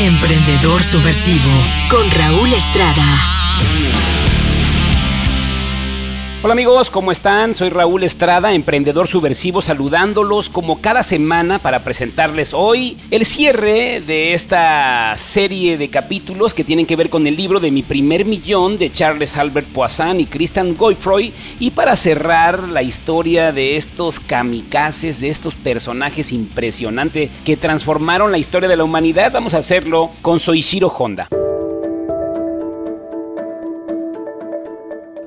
Emprendedor Subversivo con Raúl Estrada. Hola amigos, ¿cómo están? Soy Raúl Estrada, emprendedor subversivo, saludándolos como cada semana para presentarles hoy el cierre de esta serie de capítulos que tienen que ver con el libro de Mi primer millón de Charles Albert Poisson y Christian Goyfroy y para cerrar la historia de estos kamikazes, de estos personajes impresionantes que transformaron la historia de la humanidad, vamos a hacerlo con Soichiro Honda.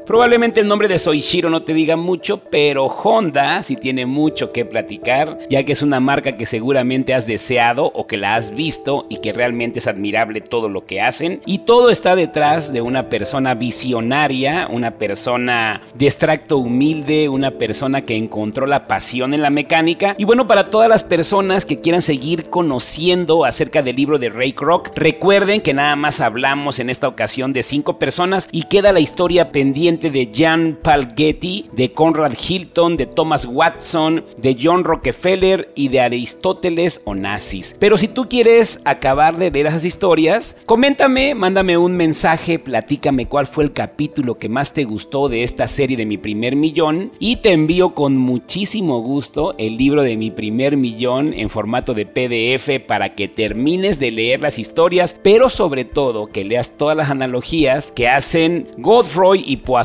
Probablemente el nombre de Soichiro no te diga mucho, pero Honda sí tiene mucho que platicar, ya que es una marca que seguramente has deseado o que la has visto y que realmente es admirable todo lo que hacen. Y todo está detrás de una persona visionaria, una persona de extracto humilde, una persona que encontró la pasión en la mecánica. Y bueno, para todas las personas que quieran seguir conociendo acerca del libro de Ray Kroc, recuerden que nada más hablamos en esta ocasión de cinco personas y queda la historia pendiente de Jan Palgetti, de Conrad Hilton, de Thomas Watson, de John Rockefeller y de Aristóteles Onassis. Pero si tú quieres acabar de leer esas historias, coméntame, mándame un mensaje, platícame cuál fue el capítulo que más te gustó de esta serie de mi primer millón y te envío con muchísimo gusto el libro de mi primer millón en formato de PDF para que termines de leer las historias, pero sobre todo que leas todas las analogías que hacen Godfrey y Poisson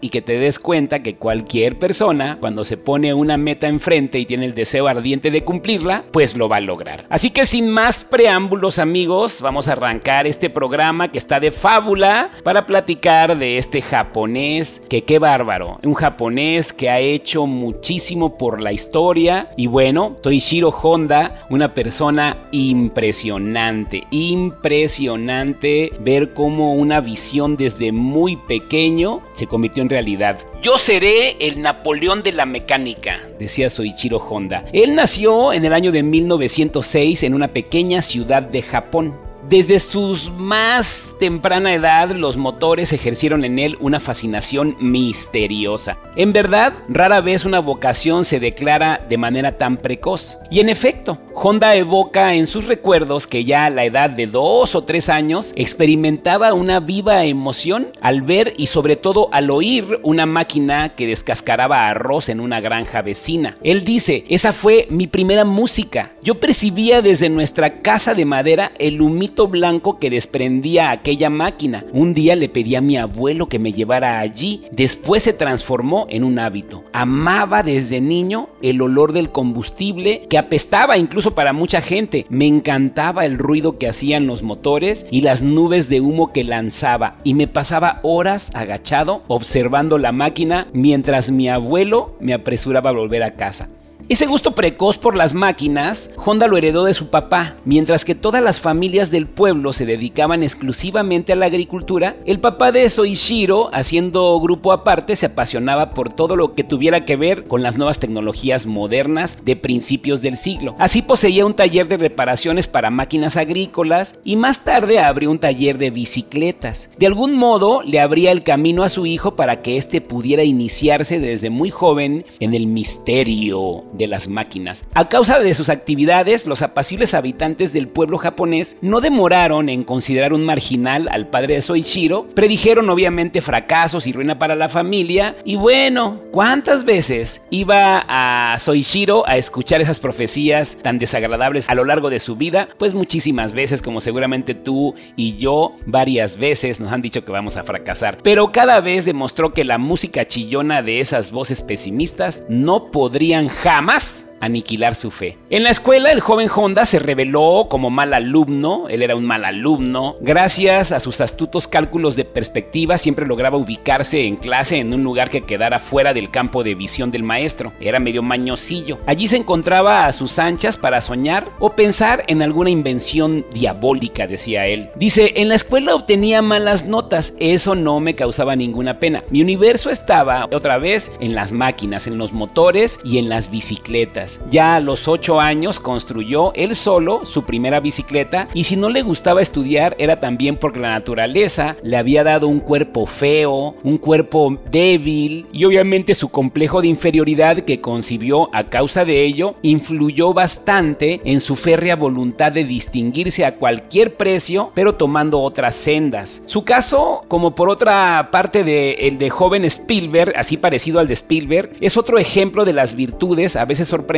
y que te des cuenta que cualquier persona, cuando se pone una meta enfrente y tiene el deseo ardiente de cumplirla, pues lo va a lograr. Así que sin más preámbulos amigos, vamos a arrancar este programa que está de fábula para platicar de este japonés que qué bárbaro, un japonés que ha hecho muchísimo por la historia y bueno, Toishiro Honda, una persona impresionante, impresionante ver cómo una visión desde muy pequeño se convirtió en realidad. Yo seré el Napoleón de la mecánica, decía Soichiro Honda. Él nació en el año de 1906 en una pequeña ciudad de Japón. Desde su más temprana edad, los motores ejercieron en él una fascinación misteriosa. En verdad, rara vez una vocación se declara de manera tan precoz. Y en efecto, Honda evoca en sus recuerdos que ya a la edad de dos o tres años experimentaba una viva emoción al ver y sobre todo al oír una máquina que descascaraba arroz en una granja vecina. Él dice, esa fue mi primera música. Yo percibía desde nuestra casa de madera el humito blanco que desprendía aquella máquina. Un día le pedí a mi abuelo que me llevara allí. Después se transformó en un hábito. Amaba desde niño el olor del combustible que apestaba incluso para mucha gente. Me encantaba el ruido que hacían los motores y las nubes de humo que lanzaba. Y me pasaba horas agachado observando la máquina mientras mi abuelo me apresuraba a volver a casa. Ese gusto precoz por las máquinas, Honda lo heredó de su papá. Mientras que todas las familias del pueblo se dedicaban exclusivamente a la agricultura, el papá de Soichiro, haciendo grupo aparte, se apasionaba por todo lo que tuviera que ver con las nuevas tecnologías modernas de principios del siglo. Así poseía un taller de reparaciones para máquinas agrícolas y más tarde abrió un taller de bicicletas. De algún modo le abría el camino a su hijo para que éste pudiera iniciarse desde muy joven en el misterio de las máquinas. A causa de sus actividades, los apacibles habitantes del pueblo japonés no demoraron en considerar un marginal al padre de Soichiro, predijeron obviamente fracasos y ruina para la familia, y bueno, ¿cuántas veces iba a Soichiro a escuchar esas profecías tan desagradables a lo largo de su vida? Pues muchísimas veces, como seguramente tú y yo varias veces nos han dicho que vamos a fracasar, pero cada vez demostró que la música chillona de esas voces pesimistas no podrían jamás más aniquilar su fe. En la escuela, el joven Honda se reveló como mal alumno, él era un mal alumno. Gracias a sus astutos cálculos de perspectiva, siempre lograba ubicarse en clase en un lugar que quedara fuera del campo de visión del maestro. Era medio mañosillo. Allí se encontraba a sus anchas para soñar o pensar en alguna invención diabólica, decía él. Dice, en la escuela obtenía malas notas, eso no me causaba ninguna pena. Mi universo estaba otra vez en las máquinas, en los motores y en las bicicletas. Ya a los 8 años construyó él solo su primera bicicleta y si no le gustaba estudiar era también porque la naturaleza le había dado un cuerpo feo, un cuerpo débil y obviamente su complejo de inferioridad que concibió a causa de ello influyó bastante en su férrea voluntad de distinguirse a cualquier precio pero tomando otras sendas. Su caso, como por otra parte el de joven Spielberg, así parecido al de Spielberg, es otro ejemplo de las virtudes, a veces sorprendentes,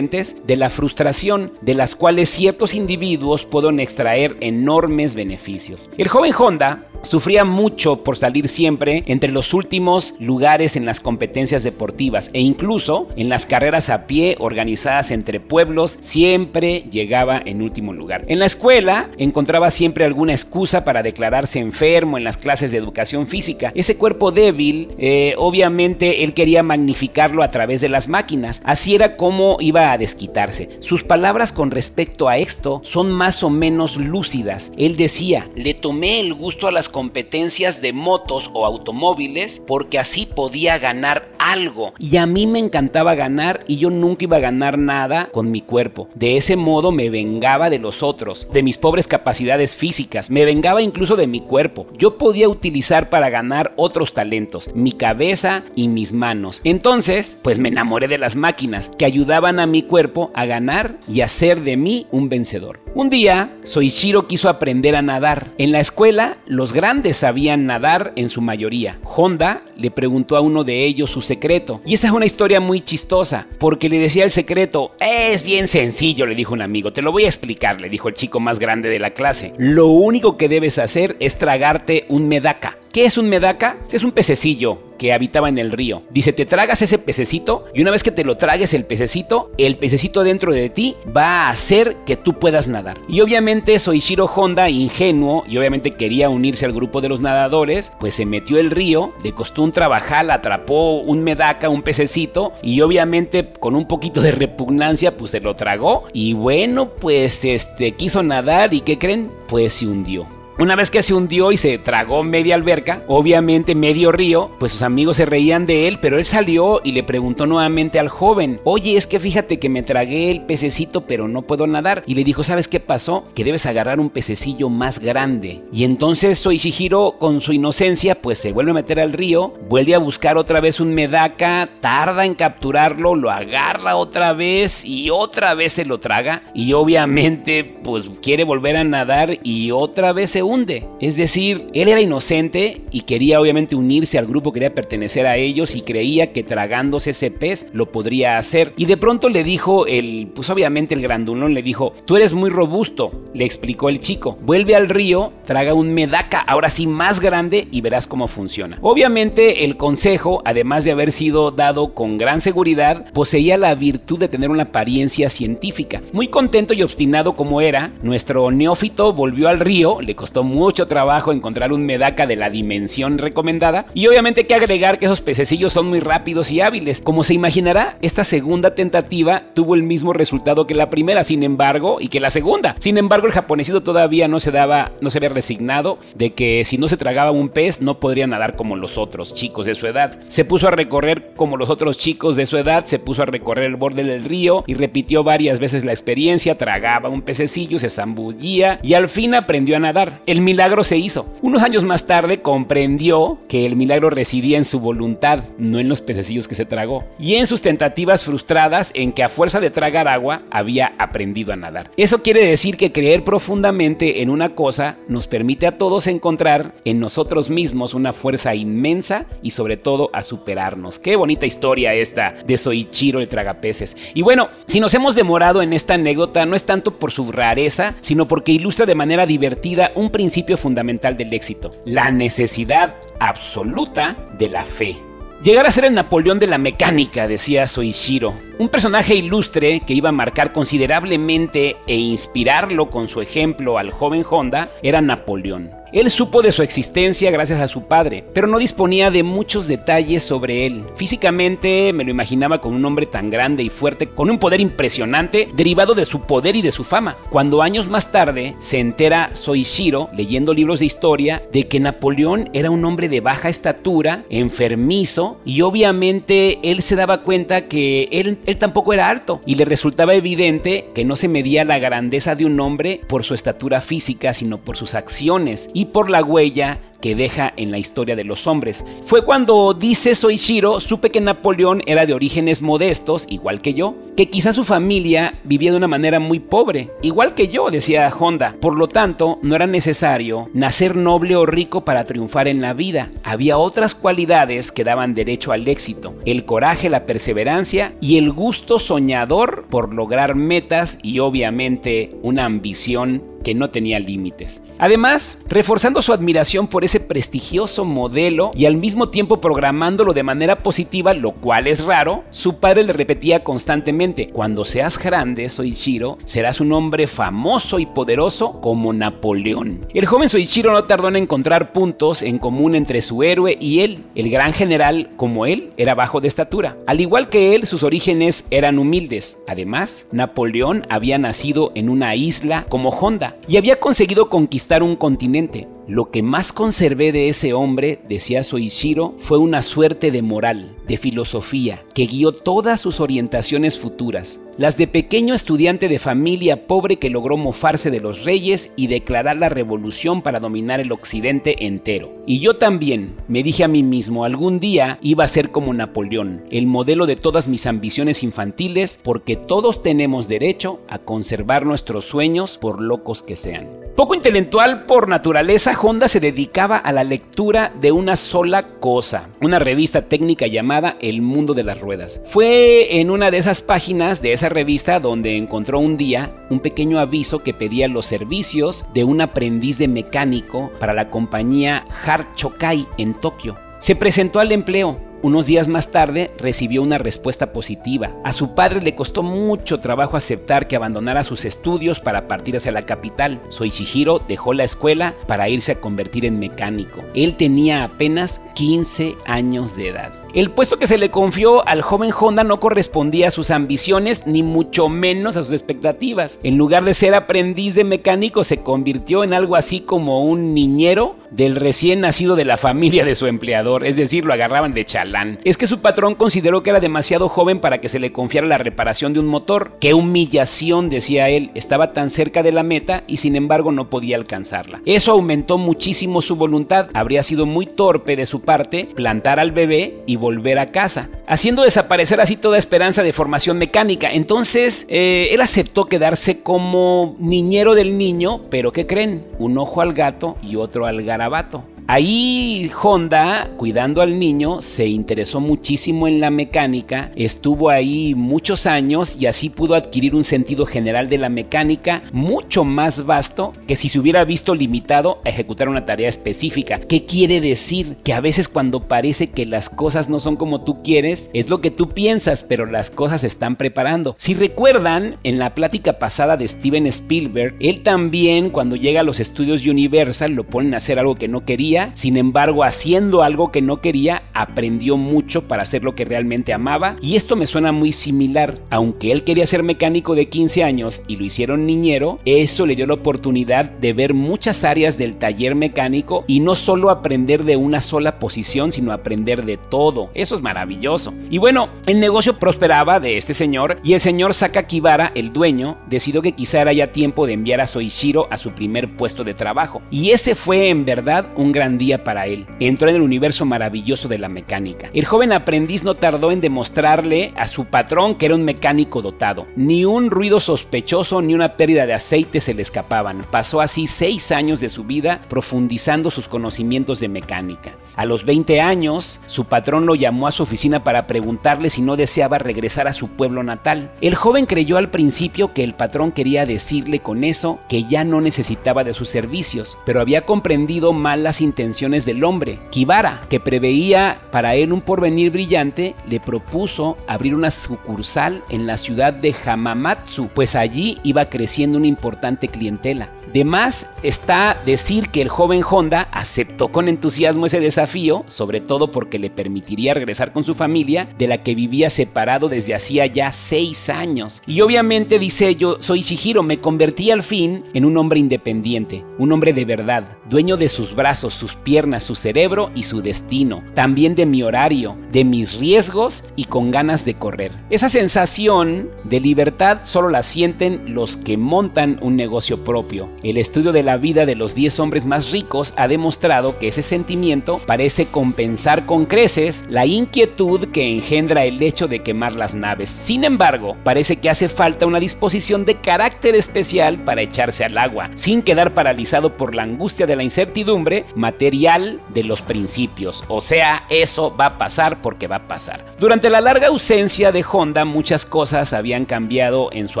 de la frustración, de las cuales ciertos individuos pueden extraer enormes beneficios. El joven Honda Sufría mucho por salir siempre entre los últimos lugares en las competencias deportivas e incluso en las carreras a pie organizadas entre pueblos siempre llegaba en último lugar. En la escuela encontraba siempre alguna excusa para declararse enfermo en las clases de educación física. Ese cuerpo débil, eh, obviamente él quería magnificarlo a través de las máquinas. Así era como iba a desquitarse. Sus palabras con respecto a esto son más o menos lúcidas. Él decía, le tomé el gusto a las competencias de motos o automóviles porque así podía ganar algo. Y a mí me encantaba ganar y yo nunca iba a ganar nada con mi cuerpo. De ese modo me vengaba de los otros, de mis pobres capacidades físicas, me vengaba incluso de mi cuerpo. Yo podía utilizar para ganar otros talentos, mi cabeza y mis manos. Entonces, pues me enamoré de las máquinas que ayudaban a mi cuerpo a ganar y hacer de mí un vencedor. Un día, Soichiro quiso aprender a nadar. En la escuela, los grandes sabían nadar en su mayoría. Honda le preguntó a uno de ellos su secreto. Y esa es una historia muy chistosa, porque le decía el secreto, es bien sencillo, le dijo un amigo, te lo voy a explicar, le dijo el chico más grande de la clase. Lo único que debes hacer es tragarte un medaka. ¿Qué es un medaka? Es un pececillo que habitaba en el río. Dice, te tragas ese pececito y una vez que te lo tragues el pececito, el pececito dentro de ti va a hacer que tú puedas nadar. Y obviamente Soichiro Honda, ingenuo y obviamente quería unirse al grupo de los nadadores, pues se metió el río, le costó un trabajal, atrapó un medaka, un pececito y obviamente con un poquito de repugnancia pues se lo tragó y bueno pues este quiso nadar y ¿qué creen? Pues se hundió. Una vez que se hundió y se tragó media alberca, obviamente medio río, pues sus amigos se reían de él, pero él salió y le preguntó nuevamente al joven, oye, es que fíjate que me tragué el pececito pero no puedo nadar. Y le dijo, ¿sabes qué pasó? Que debes agarrar un pececillo más grande. Y entonces Soichihiro, con su inocencia, pues se vuelve a meter al río, vuelve a buscar otra vez un medaka, tarda en capturarlo, lo agarra otra vez y otra vez se lo traga. Y obviamente, pues quiere volver a nadar y otra vez se hunde. Es decir, él era inocente y quería obviamente unirse al grupo, quería pertenecer a ellos y creía que tragándose ese pez lo podría hacer. Y de pronto le dijo el, pues obviamente el grandulón le dijo, tú eres muy robusto, le explicó el chico. Vuelve al río, traga un medaka, ahora sí más grande y verás cómo funciona. Obviamente el consejo, además de haber sido dado con gran seguridad, poseía la virtud de tener una apariencia científica. Muy contento y obstinado como era, nuestro neófito volvió al río, le costó mucho trabajo encontrar un medaka de la dimensión recomendada y obviamente hay que agregar que esos pececillos son muy rápidos y hábiles. Como se imaginará, esta segunda tentativa tuvo el mismo resultado que la primera, sin embargo, y que la segunda. Sin embargo, el japonesito todavía no se daba, no se había resignado de que si no se tragaba un pez no podría nadar como los otros chicos de su edad. Se puso a recorrer como los otros chicos de su edad, se puso a recorrer el borde del río y repitió varias veces la experiencia, tragaba un pececillo, se zambullía y al fin aprendió a nadar el milagro se hizo. Unos años más tarde comprendió que el milagro residía en su voluntad, no en los pececillos que se tragó, y en sus tentativas frustradas en que a fuerza de tragar agua había aprendido a nadar. Eso quiere decir que creer profundamente en una cosa nos permite a todos encontrar en nosotros mismos una fuerza inmensa y sobre todo a superarnos. Qué bonita historia esta de Soichiro el tragapeces. Y bueno, si nos hemos demorado en esta anécdota no es tanto por su rareza, sino porque ilustra de manera divertida un principio fundamental del éxito, la necesidad absoluta de la fe. Llegar a ser el Napoleón de la mecánica, decía Soichiro, un personaje ilustre que iba a marcar considerablemente e inspirarlo con su ejemplo al joven Honda, era Napoleón. Él supo de su existencia gracias a su padre, pero no disponía de muchos detalles sobre él. Físicamente me lo imaginaba con un hombre tan grande y fuerte, con un poder impresionante derivado de su poder y de su fama. Cuando años más tarde se entera Soichiro, leyendo libros de historia, de que Napoleón era un hombre de baja estatura, enfermizo, y obviamente él se daba cuenta que él, él tampoco era alto, y le resultaba evidente que no se medía la grandeza de un hombre por su estatura física, sino por sus acciones y por la huella que deja en la historia de los hombres. Fue cuando, dice Soichiro, supe que Napoleón era de orígenes modestos, igual que yo, que quizá su familia vivía de una manera muy pobre, igual que yo, decía Honda. Por lo tanto, no era necesario nacer noble o rico para triunfar en la vida. Había otras cualidades que daban derecho al éxito, el coraje, la perseverancia y el gusto soñador por lograr metas y obviamente una ambición que no tenía límites. Además, reforzando su admiración por ese prestigioso modelo y al mismo tiempo programándolo de manera positiva, lo cual es raro, su padre le repetía constantemente, cuando seas grande, Soichiro, serás un hombre famoso y poderoso como Napoleón. El joven Soichiro no tardó en encontrar puntos en común entre su héroe y él. El gran general, como él, era bajo de estatura. Al igual que él, sus orígenes eran humildes. Además, Napoleón había nacido en una isla como Honda, y había conseguido conquistar un continente. Lo que más conservé de ese hombre, decía Soichiro, fue una suerte de moral, de filosofía, que guió todas sus orientaciones futuras. Las de pequeño estudiante de familia pobre que logró mofarse de los reyes y declarar la revolución para dominar el occidente entero. Y yo también, me dije a mí mismo, algún día iba a ser como Napoleón, el modelo de todas mis ambiciones infantiles, porque todos tenemos derecho a conservar nuestros sueños por locos que sean. Poco intelectual por naturaleza, Honda se dedicaba a la lectura de una sola cosa, una revista técnica llamada El Mundo de las Ruedas. Fue en una de esas páginas de esa revista donde encontró un día un pequeño aviso que pedía los servicios de un aprendiz de mecánico para la compañía Harchokai en Tokio. Se presentó al empleo, unos días más tarde recibió una respuesta positiva. A su padre le costó mucho trabajo aceptar que abandonara sus estudios para partir hacia la capital. Soichihiro dejó la escuela para irse a convertir en mecánico. Él tenía apenas 15 años de edad. El puesto que se le confió al joven Honda no correspondía a sus ambiciones ni mucho menos a sus expectativas. En lugar de ser aprendiz de mecánico se convirtió en algo así como un niñero del recién nacido de la familia de su empleador, es decir, lo agarraban de chalán. Es que su patrón consideró que era demasiado joven para que se le confiara la reparación de un motor. Qué humillación, decía él, estaba tan cerca de la meta y sin embargo no podía alcanzarla. Eso aumentó muchísimo su voluntad. Habría sido muy torpe de su parte plantar al bebé y volver a casa, haciendo desaparecer así toda esperanza de formación mecánica. Entonces, eh, él aceptó quedarse como niñero del niño, pero ¿qué creen? Un ojo al gato y otro al garabato. Ahí Honda, cuidando al niño, se interesó muchísimo en la mecánica, estuvo ahí muchos años y así pudo adquirir un sentido general de la mecánica mucho más vasto que si se hubiera visto limitado a ejecutar una tarea específica. ¿Qué quiere decir? Que a veces cuando parece que las cosas no son como tú quieres, es lo que tú piensas, pero las cosas se están preparando. Si recuerdan, en la plática pasada de Steven Spielberg, él también cuando llega a los estudios Universal lo ponen a hacer algo que no quería sin embargo haciendo algo que no quería, aprendió mucho para hacer lo que realmente amaba. Y esto me suena muy similar, aunque él quería ser mecánico de 15 años y lo hicieron niñero, eso le dio la oportunidad de ver muchas áreas del taller mecánico y no solo aprender de una sola posición, sino aprender de todo, eso es maravilloso. Y bueno, el negocio prosperaba de este señor y el señor Sakakibara, el dueño, decidió que quizá era ya tiempo de enviar a Soichiro a su primer puesto de trabajo. Y ese fue en verdad un gran día para él. Entró en el universo maravilloso de la mecánica. El joven aprendiz no tardó en demostrarle a su patrón que era un mecánico dotado. Ni un ruido sospechoso ni una pérdida de aceite se le escapaban. Pasó así seis años de su vida profundizando sus conocimientos de mecánica. A los 20 años, su patrón lo llamó a su oficina para preguntarle si no deseaba regresar a su pueblo natal. El joven creyó al principio que el patrón quería decirle con eso que ya no necesitaba de sus servicios, pero había comprendido mal las del hombre. Kibara, que preveía para él un porvenir brillante, le propuso abrir una sucursal en la ciudad de Hamamatsu, pues allí iba creciendo una importante clientela. De más está decir que el joven Honda aceptó con entusiasmo ese desafío, sobre todo porque le permitiría regresar con su familia, de la que vivía separado desde hacía ya seis años. Y obviamente dice yo, soy Shihiro, me convertí al fin en un hombre independiente, un hombre de verdad, dueño de sus brazos, sus piernas, su cerebro y su destino, también de mi horario, de mis riesgos y con ganas de correr. Esa sensación de libertad solo la sienten los que montan un negocio propio. El estudio de la vida de los 10 hombres más ricos ha demostrado que ese sentimiento parece compensar con creces la inquietud que engendra el hecho de quemar las naves. Sin embargo, parece que hace falta una disposición de carácter especial para echarse al agua, sin quedar paralizado por la angustia de la incertidumbre material de los principios. O sea, eso va a pasar porque va a pasar. Durante la larga ausencia de Honda, muchas cosas habían cambiado en su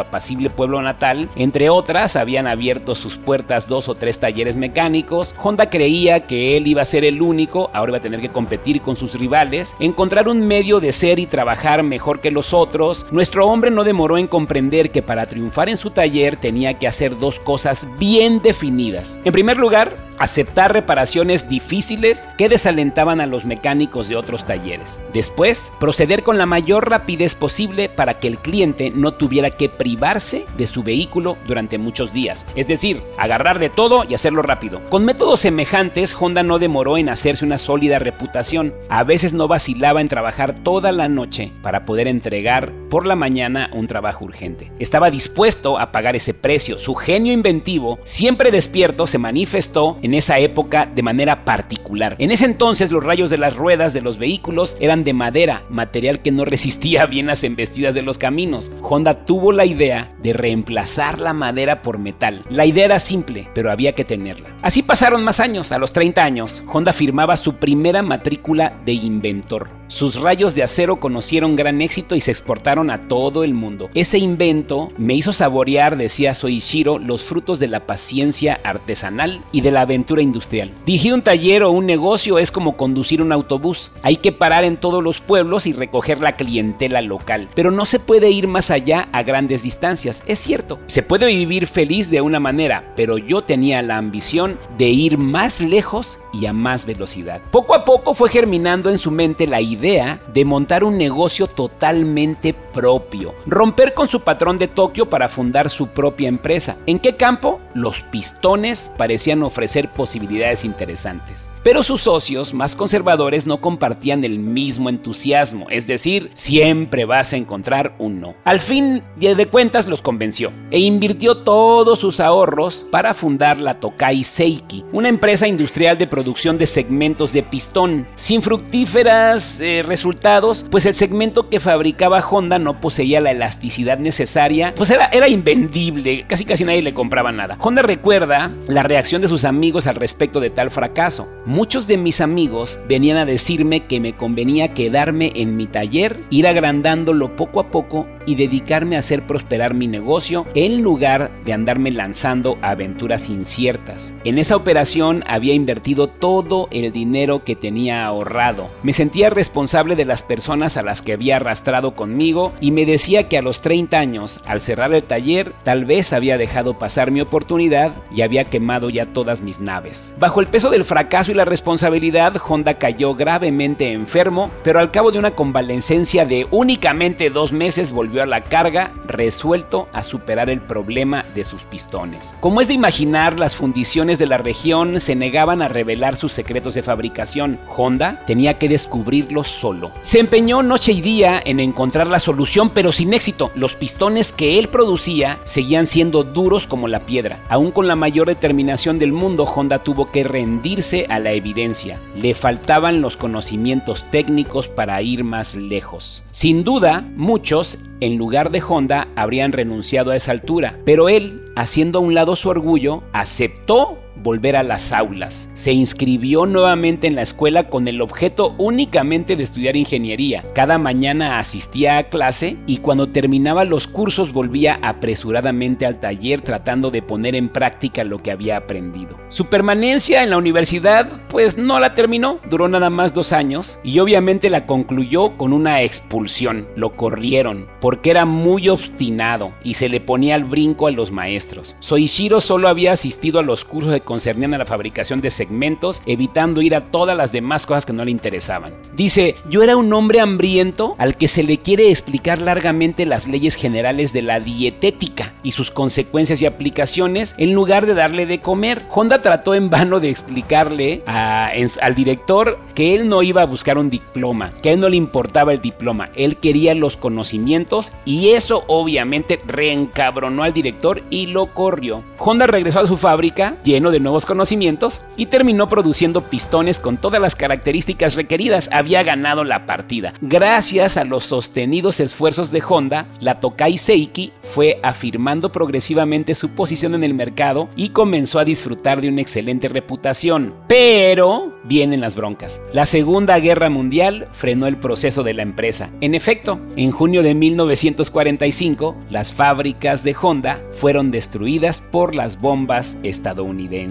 apacible pueblo natal. Entre otras, habían abierto sus puertas dos o tres talleres mecánicos. Honda creía que él iba a ser el único, ahora iba a tener que competir con sus rivales, encontrar un medio de ser y trabajar mejor que los otros. Nuestro hombre no demoró en comprender que para triunfar en su taller tenía que hacer dos cosas bien definidas. En primer lugar, aceptar reparaciones difíciles que desalentaban a los mecánicos de otros talleres. Después, proceder con la mayor rapidez posible para que el cliente no tuviera que privarse de su vehículo durante muchos días. Es agarrar de todo y hacerlo rápido. Con métodos semejantes, Honda no demoró en hacerse una sólida reputación. A veces no vacilaba en trabajar toda la noche para poder entregar por la mañana un trabajo urgente. Estaba dispuesto a pagar ese precio. Su genio inventivo, siempre despierto, se manifestó en esa época de manera particular. En ese entonces los rayos de las ruedas de los vehículos eran de madera, material que no resistía bien las embestidas de los caminos. Honda tuvo la idea de reemplazar la madera por metal. La idea era simple, pero había que tenerla. Así pasaron más años. A los 30 años, Honda firmaba su primera matrícula de inventor. Sus rayos de acero conocieron gran éxito y se exportaron a todo el mundo. Ese invento me hizo saborear, decía Soichiro, los frutos de la paciencia artesanal y de la aventura industrial. Dirigir un taller o un negocio es como conducir un autobús. Hay que parar en todos los pueblos y recoger la clientela local, pero no se puede ir más allá a grandes distancias. Es cierto, se puede vivir feliz de una manera, pero yo tenía la ambición de ir más lejos y a más velocidad. Poco a poco fue germinando en su mente la idea de montar un negocio totalmente propio, romper con su patrón de Tokio para fundar su propia empresa. ¿En qué campo? Los pistones parecían ofrecer posibilidades interesantes. Pero sus socios más conservadores no compartían el mismo entusiasmo, es decir, siempre vas a encontrar un no. Al fin de cuentas los convenció e invirtió todos sus ahorros para fundar la Tokai Seiki, una empresa industrial de producción de segmentos de pistón. Sin fructíferas eh, resultados, pues el segmento que fabricaba Honda no poseía la elasticidad necesaria, pues era, era invendible, casi casi nadie le compraba nada. Honda recuerda la reacción de sus amigos al respecto de tal fracaso. Muchos de mis amigos venían a decirme que me convenía quedarme en mi taller, ir agrandándolo poco a poco y dedicarme a hacer prosperar mi negocio en lugar de andarme lanzando a aventuras inciertas. En esa operación había invertido todo el dinero que tenía ahorrado. Me sentía responsable de las personas a las que había arrastrado conmigo y me decía que a los 30 años, al cerrar el taller, tal vez había dejado pasar mi oportunidad y había quemado ya todas mis naves. Bajo el peso del fracaso y la responsabilidad, Honda cayó gravemente enfermo, pero al cabo de una convalecencia de únicamente dos meses volvió la carga, resuelto a superar el problema de sus pistones. Como es de imaginar, las fundiciones de la región se negaban a revelar sus secretos de fabricación. Honda tenía que descubrirlos solo. Se empeñó noche y día en encontrar la solución, pero sin éxito. Los pistones que él producía seguían siendo duros como la piedra. Aún con la mayor determinación del mundo, Honda tuvo que rendirse a la evidencia. Le faltaban los conocimientos técnicos para ir más lejos. Sin duda, muchos, en lugar de Honda, habrían renunciado a esa altura, pero él, haciendo a un lado su orgullo, aceptó volver a las aulas. Se inscribió nuevamente en la escuela con el objeto únicamente de estudiar ingeniería. Cada mañana asistía a clase y cuando terminaba los cursos volvía apresuradamente al taller tratando de poner en práctica lo que había aprendido. Su permanencia en la universidad pues no la terminó, duró nada más dos años y obviamente la concluyó con una expulsión. Lo corrieron porque era muy obstinado y se le ponía al brinco a los maestros. Soichiro solo había asistido a los cursos que concernían a la fabricación de segmentos, evitando ir a todas las demás cosas que no le interesaban. Dice, yo era un hombre hambriento al que se le quiere explicar largamente las leyes generales de la dietética y sus consecuencias y aplicaciones en lugar de darle de comer. Honda trató en vano de explicarle al director que él no iba a buscar un diploma, que a él no le importaba el diploma, él quería los conocimientos y eso obviamente reencabronó al director y lo corrió. Honda regresó a su fábrica lleno de nuevos conocimientos y terminó produciendo pistones con todas las características requeridas. Había ganado la partida. Gracias a los sostenidos esfuerzos de Honda, la Tokai Seiki fue afirmando progresivamente su posición en el mercado y comenzó a disfrutar de una excelente reputación. Pero vienen las broncas. La Segunda Guerra Mundial frenó el proceso de la empresa. En efecto, en junio de 1945, las fábricas de Honda fueron destruidas por las bombas estadounidenses.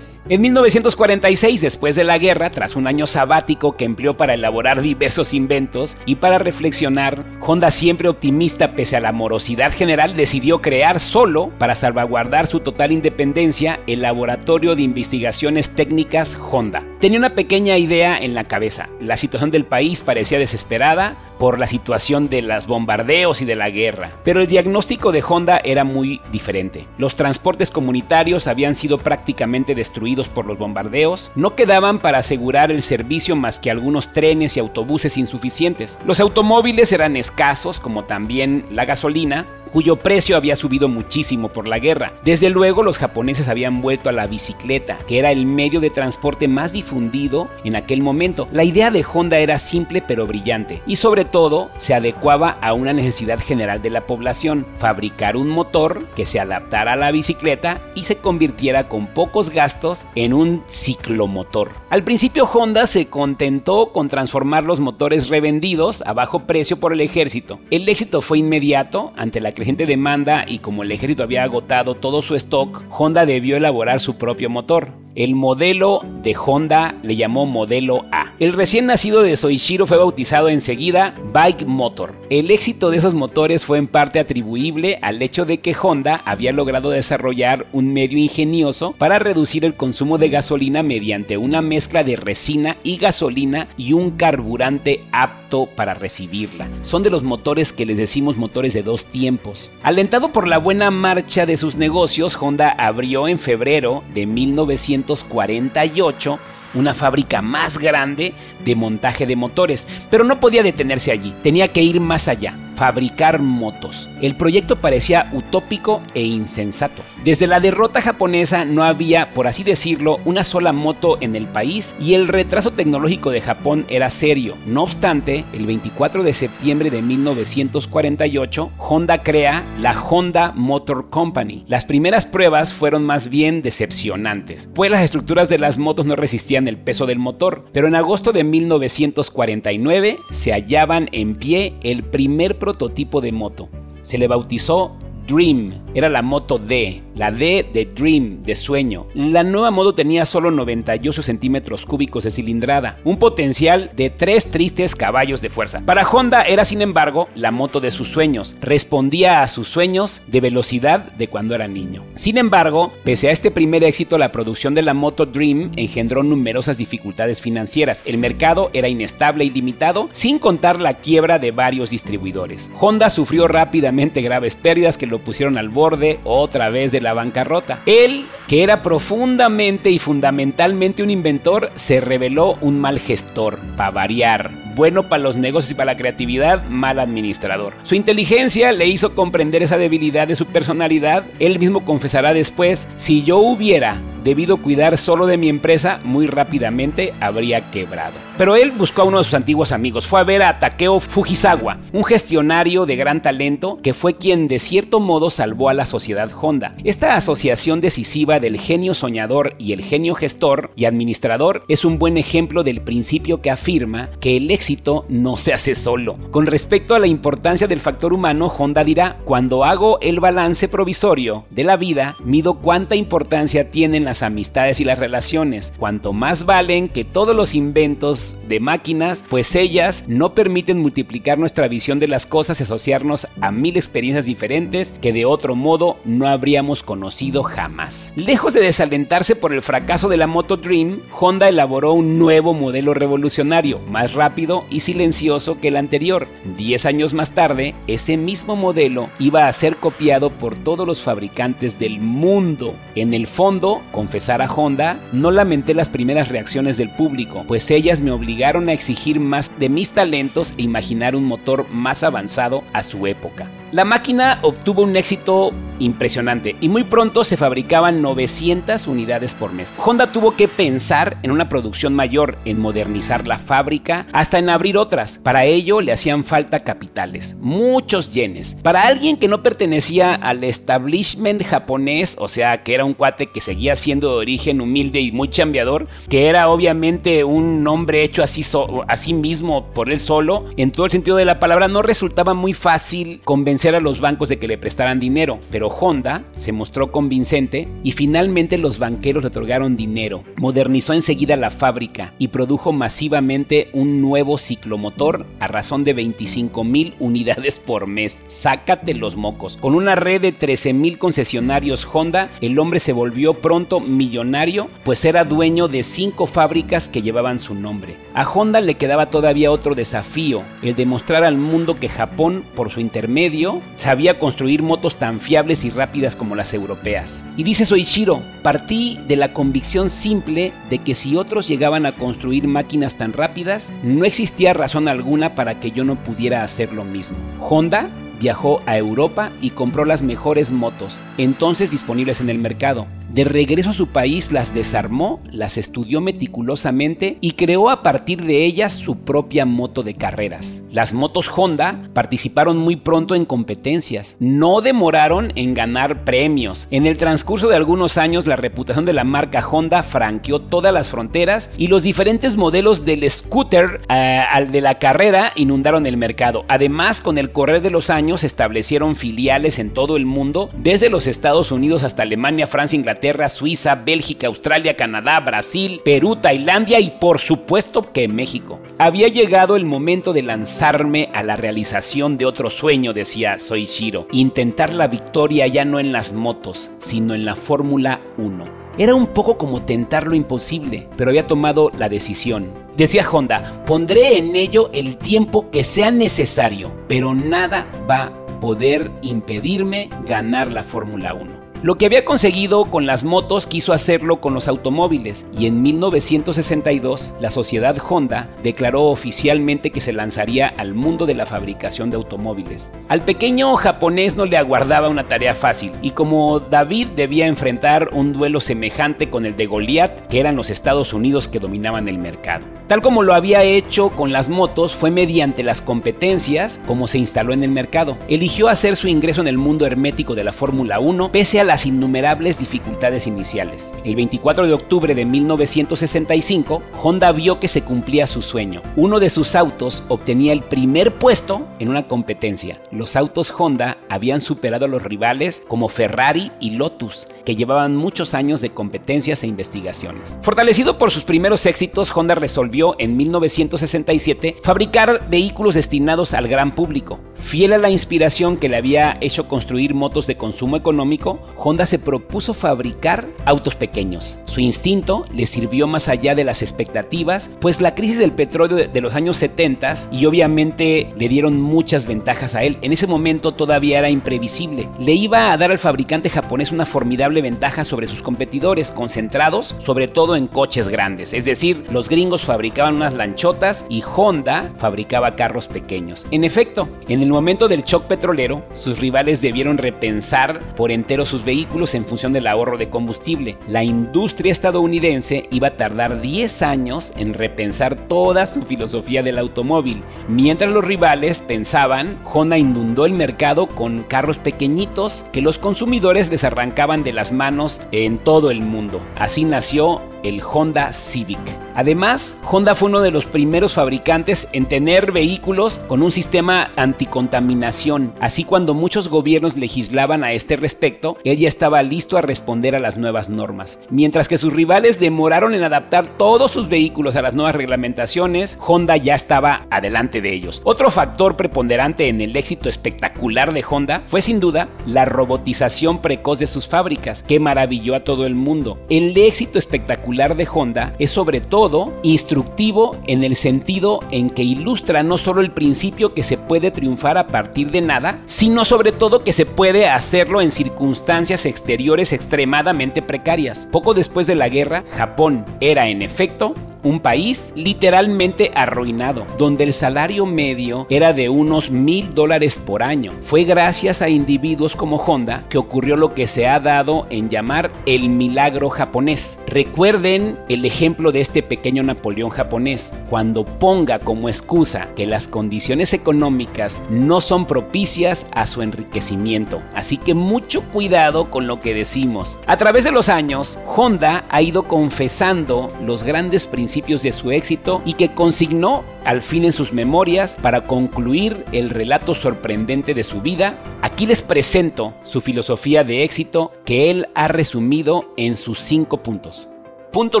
En 1946, después de la guerra, tras un año sabático que empleó para elaborar diversos inventos y para reflexionar, Honda siempre optimista pese a la morosidad general decidió crear solo, para salvaguardar su total independencia, el Laboratorio de Investigaciones Técnicas Honda. Tenía una pequeña idea en la cabeza. La situación del país parecía desesperada por la situación de los bombardeos y de la guerra, pero el diagnóstico de Honda era muy diferente. Los transportes comunitarios habían sido prácticamente destruidos por los bombardeos, no quedaban para asegurar el servicio más que algunos trenes y autobuses insuficientes. Los automóviles eran escasos, como también la gasolina, cuyo precio había subido muchísimo por la guerra. Desde luego los japoneses habían vuelto a la bicicleta, que era el medio de transporte más difundido en aquel momento. La idea de Honda era simple pero brillante y sobre todo se adecuaba a una necesidad general de la población, fabricar un motor que se adaptara a la bicicleta y se convirtiera con pocos gastos en un ciclomotor. Al principio Honda se contentó con transformar los motores revendidos a bajo precio por el ejército. El éxito fue inmediato ante la creciente demanda y como el ejército había agotado todo su stock, Honda debió elaborar su propio motor. El modelo de Honda le llamó modelo A. El recién nacido de Soichiro fue bautizado enseguida Bike Motor. El éxito de esos motores fue en parte atribuible al hecho de que Honda había logrado desarrollar un medio ingenioso para reducir el consumo de gasolina mediante una mezcla de resina y gasolina y un carburante apto para recibirla. Son de los motores que les decimos motores de dos tiempos. Alentado por la buena marcha de sus negocios, Honda abrió en febrero de 1900 1948 una fábrica más grande de montaje de motores, pero no podía detenerse allí, tenía que ir más allá fabricar motos. El proyecto parecía utópico e insensato. Desde la derrota japonesa no había, por así decirlo, una sola moto en el país y el retraso tecnológico de Japón era serio. No obstante, el 24 de septiembre de 1948, Honda crea la Honda Motor Company. Las primeras pruebas fueron más bien decepcionantes, pues las estructuras de las motos no resistían el peso del motor, pero en agosto de 1949 se hallaban en pie el primer prototipo de moto. Se le bautizó Dream, era la moto D, la D de Dream, de sueño. La nueva moto tenía solo 98 centímetros cúbicos de cilindrada, un potencial de 3 tristes caballos de fuerza. Para Honda era sin embargo la moto de sus sueños, respondía a sus sueños de velocidad de cuando era niño. Sin embargo, pese a este primer éxito, la producción de la moto Dream engendró numerosas dificultades financieras. El mercado era inestable y limitado, sin contar la quiebra de varios distribuidores. Honda sufrió rápidamente graves pérdidas que lo pusieron al borde otra vez de la bancarrota. Él, que era profundamente y fundamentalmente un inventor, se reveló un mal gestor, para variar. Bueno para los negocios y para la creatividad, mal administrador. Su inteligencia le hizo comprender esa debilidad de su personalidad. Él mismo confesará después, si yo hubiera debido cuidar solo de mi empresa, muy rápidamente habría quebrado. Pero él buscó a uno de sus antiguos amigos, fue a ver a Takeo Fujisawa, un gestionario de gran talento que fue quien de cierto modo salvó a la sociedad Honda. Esta asociación decisiva del genio soñador y el genio gestor y administrador es un buen ejemplo del principio que afirma que el éxito no se hace solo. Con respecto a la importancia del factor humano, Honda dirá, cuando hago el balance provisorio de la vida, mido cuánta importancia tienen las amistades y las relaciones. Cuanto más valen que todos los inventos de máquinas, pues ellas no permiten multiplicar nuestra visión de las cosas y asociarnos a mil experiencias diferentes que de otro modo no habríamos conocido jamás. Lejos de desalentarse por el fracaso de la Moto Dream, Honda elaboró un nuevo modelo revolucionario, más rápido y silencioso que el anterior. Diez años más tarde, ese mismo modelo iba a ser copiado por todos los fabricantes del mundo. En el fondo, confesar a Honda, no lamenté las primeras reacciones del público, pues ellas me obligaron a exigir más de mis talentos e imaginar un motor más avanzado a su época. La máquina obtuvo un éxito impresionante y muy pronto se fabricaban 900 unidades por mes. Honda tuvo que pensar en una producción mayor, en modernizar la fábrica, hasta en abrir otras. Para ello le hacían falta capitales, muchos yenes. Para alguien que no pertenecía al establishment japonés, o sea, que era un cuate que seguía siendo de origen humilde y muy chambeador, que era obviamente un hombre hecho así, así mismo por él solo, en todo el sentido de la palabra, no resultaba muy fácil convencer a los bancos de que le prestaran dinero, pero Honda se mostró convincente y finalmente los banqueros le otorgaron dinero. Modernizó enseguida la fábrica y produjo masivamente un nuevo ciclomotor a razón de 25 mil unidades por mes. Sácate los mocos. Con una red de 13 mil concesionarios Honda, el hombre se volvió pronto millonario, pues era dueño de cinco fábricas que llevaban su nombre. A Honda le quedaba todavía otro desafío, el demostrar al mundo que Japón, por su intermedio, sabía construir motos tan fiables y rápidas como las europeas. Y dice Soichiro, partí de la convicción simple de que si otros llegaban a construir máquinas tan rápidas, no existía razón alguna para que yo no pudiera hacer lo mismo. Honda viajó a Europa y compró las mejores motos, entonces disponibles en el mercado. De regreso a su país las desarmó, las estudió meticulosamente y creó a partir de ellas su propia moto de carreras. Las motos Honda participaron muy pronto en competencias, no demoraron en ganar premios. En el transcurso de algunos años la reputación de la marca Honda franqueó todas las fronteras y los diferentes modelos del scooter eh, al de la carrera inundaron el mercado. Además, con el correr de los años establecieron filiales en todo el mundo, desde los Estados Unidos hasta Alemania, Francia, Inglaterra, Suiza, Bélgica, Australia, Canadá, Brasil, Perú, Tailandia y por supuesto que México. Había llegado el momento de lanzarme a la realización de otro sueño, decía Soichiro, intentar la victoria ya no en las motos, sino en la Fórmula 1. Era un poco como tentar lo imposible, pero había tomado la decisión. Decía Honda, pondré en ello el tiempo que sea necesario, pero nada va a poder impedirme ganar la Fórmula 1. Lo que había conseguido con las motos quiso hacerlo con los automóviles y en 1962 la sociedad Honda declaró oficialmente que se lanzaría al mundo de la fabricación de automóviles. Al pequeño japonés no le aguardaba una tarea fácil y como David debía enfrentar un duelo semejante con el de Goliath, que eran los Estados Unidos que dominaban el mercado. Tal como lo había hecho con las motos, fue mediante las competencias como se instaló en el mercado. Eligió hacer su ingreso en el mundo hermético de la Fórmula 1 pese a las innumerables dificultades iniciales. El 24 de octubre de 1965, Honda vio que se cumplía su sueño. Uno de sus autos obtenía el primer puesto en una competencia. Los autos Honda habían superado a los rivales como Ferrari y Lotus, que llevaban muchos años de competencias e investigaciones. Fortalecido por sus primeros éxitos, Honda resolvió en 1967 fabricar vehículos destinados al gran público. Fiel a la inspiración que le había hecho construir motos de consumo económico, Honda se propuso fabricar autos pequeños. Su instinto le sirvió más allá de las expectativas, pues la crisis del petróleo de los años 70 y obviamente le dieron muchas ventajas a él. En ese momento todavía era imprevisible. Le iba a dar al fabricante japonés una formidable ventaja sobre sus competidores, concentrados sobre todo en coches grandes. Es decir, los gringos fabricaban unas lanchotas y Honda fabricaba carros pequeños. En efecto, en el momento del shock petrolero, sus rivales debieron repensar por entero sus vehículos en función del ahorro de combustible. La industria estadounidense iba a tardar 10 años en repensar toda su filosofía del automóvil. Mientras los rivales pensaban, Honda inundó el mercado con carros pequeñitos que los consumidores les arrancaban de las manos en todo el mundo. Así nació el Honda Civic. Además, Honda fue uno de los primeros fabricantes en tener vehículos con un sistema anticontaminación. Así cuando muchos gobiernos legislaban a este respecto, él ya estaba listo a responder a las nuevas normas. Mientras que sus rivales demoraron en adaptar todos sus vehículos a las nuevas reglamentaciones, Honda ya estaba adelante de ellos. Otro factor preponderante en el éxito espectacular de Honda fue sin duda la robotización precoz de sus fábricas, que maravilló a todo el mundo. El éxito espectacular de Honda es sobre todo instructivo en el sentido en que ilustra no solo el principio que se puede triunfar a partir de nada, sino sobre todo que se puede hacerlo en circunstancias exteriores extremadamente precarias. Poco después de la guerra, Japón era en efecto un país literalmente arruinado, donde el salario medio era de unos mil dólares por año. Fue gracias a individuos como Honda que ocurrió lo que se ha dado en llamar el milagro japonés. Recuerden el ejemplo de este pequeño Napoleón japonés, cuando ponga como excusa que las condiciones económicas no son propicias a su enriquecimiento. Así que mucho cuidado con lo que decimos. A través de los años, Honda ha ido confesando los grandes principios principios de su éxito y que consignó al fin en sus memorias para concluir el relato sorprendente de su vida. Aquí les presento su filosofía de éxito que él ha resumido en sus cinco puntos. Punto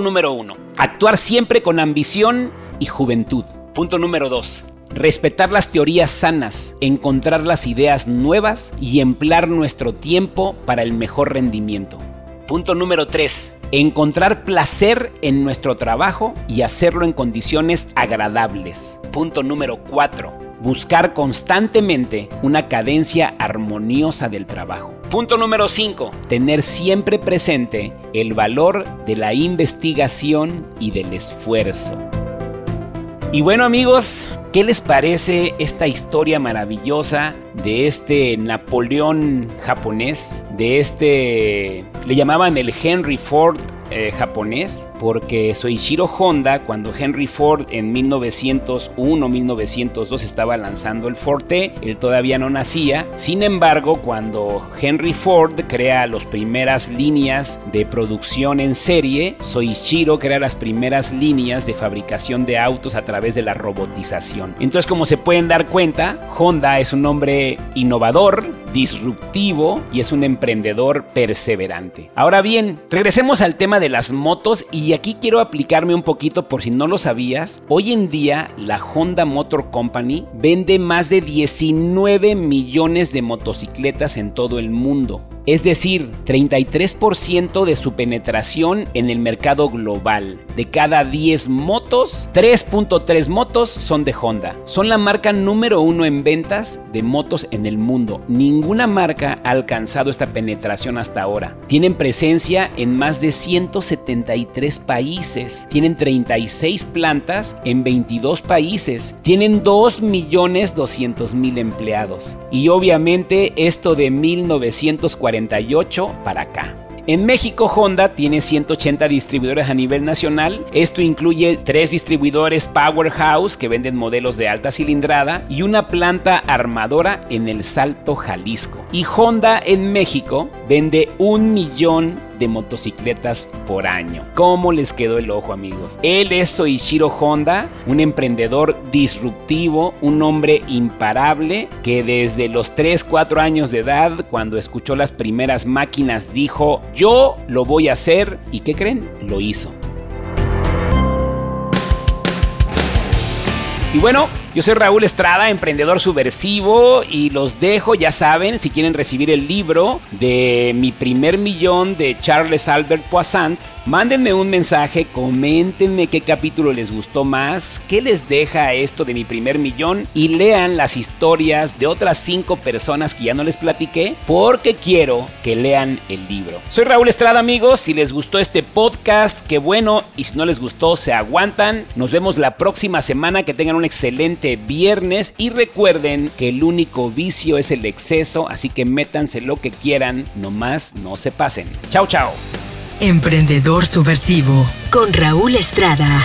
número uno. Actuar siempre con ambición y juventud. Punto número dos. Respetar las teorías sanas, encontrar las ideas nuevas y emplear nuestro tiempo para el mejor rendimiento. Punto número 3 encontrar placer en nuestro trabajo y hacerlo en condiciones agradables. Punto número 4. Buscar constantemente una cadencia armoniosa del trabajo. Punto número 5. Tener siempre presente el valor de la investigación y del esfuerzo. Y bueno amigos, ¿qué les parece esta historia maravillosa de este Napoleón japonés? De este, le llamaban el Henry Ford eh, japonés, porque Soichiro Honda, cuando Henry Ford en 1901-1902 estaba lanzando el Forte, él todavía no nacía. Sin embargo, cuando Henry Ford crea las primeras líneas de producción en serie, Soichiro crea las primeras líneas de fabricación de autos a través de la robotización. Entonces, como se pueden dar cuenta, Honda es un hombre innovador, disruptivo y es un emprendedor perseverante. Ahora bien, regresemos al tema de las motos y aquí quiero aplicarme un poquito por si no lo sabías. Hoy en día la Honda Motor Company vende más de 19 millones de motocicletas en todo el mundo es decir, 33% de su penetración en el mercado global. De cada 10 motos, 3.3 motos son de Honda. Son la marca número uno en ventas de motos en el mundo. Ninguna marca ha alcanzado esta penetración hasta ahora. Tienen presencia en más de 173 países. Tienen 36 plantas en 22 países. Tienen 2.200.000 empleados. Y obviamente esto de 1940 para acá. En México, Honda tiene 180 distribuidores a nivel nacional. Esto incluye tres distribuidores Powerhouse que venden modelos de alta cilindrada y una planta armadora en el Salto, Jalisco. Y Honda en México vende un millón de motocicletas por año. ¿Cómo les quedó el ojo, amigos? Él es Soichiro Honda, un emprendedor disruptivo, un hombre imparable que desde los 3, 4 años de edad, cuando escuchó las primeras máquinas, dijo, yo lo voy a hacer. ¿Y qué creen? Lo hizo. Y bueno, yo soy Raúl Estrada, emprendedor subversivo, y los dejo, ya saben, si quieren recibir el libro de Mi primer millón de Charles Albert Poissant, mándenme un mensaje, coméntenme qué capítulo les gustó más, qué les deja esto de mi primer millón, y lean las historias de otras cinco personas que ya no les platiqué, porque quiero que lean el libro. Soy Raúl Estrada, amigos, si les gustó este podcast, qué bueno, y si no les gustó, se aguantan. Nos vemos la próxima semana, que tengan un excelente viernes y recuerden que el único vicio es el exceso, así que métanse lo que quieran, nomás no se pasen. Chao, chao. Emprendedor Subversivo con Raúl Estrada.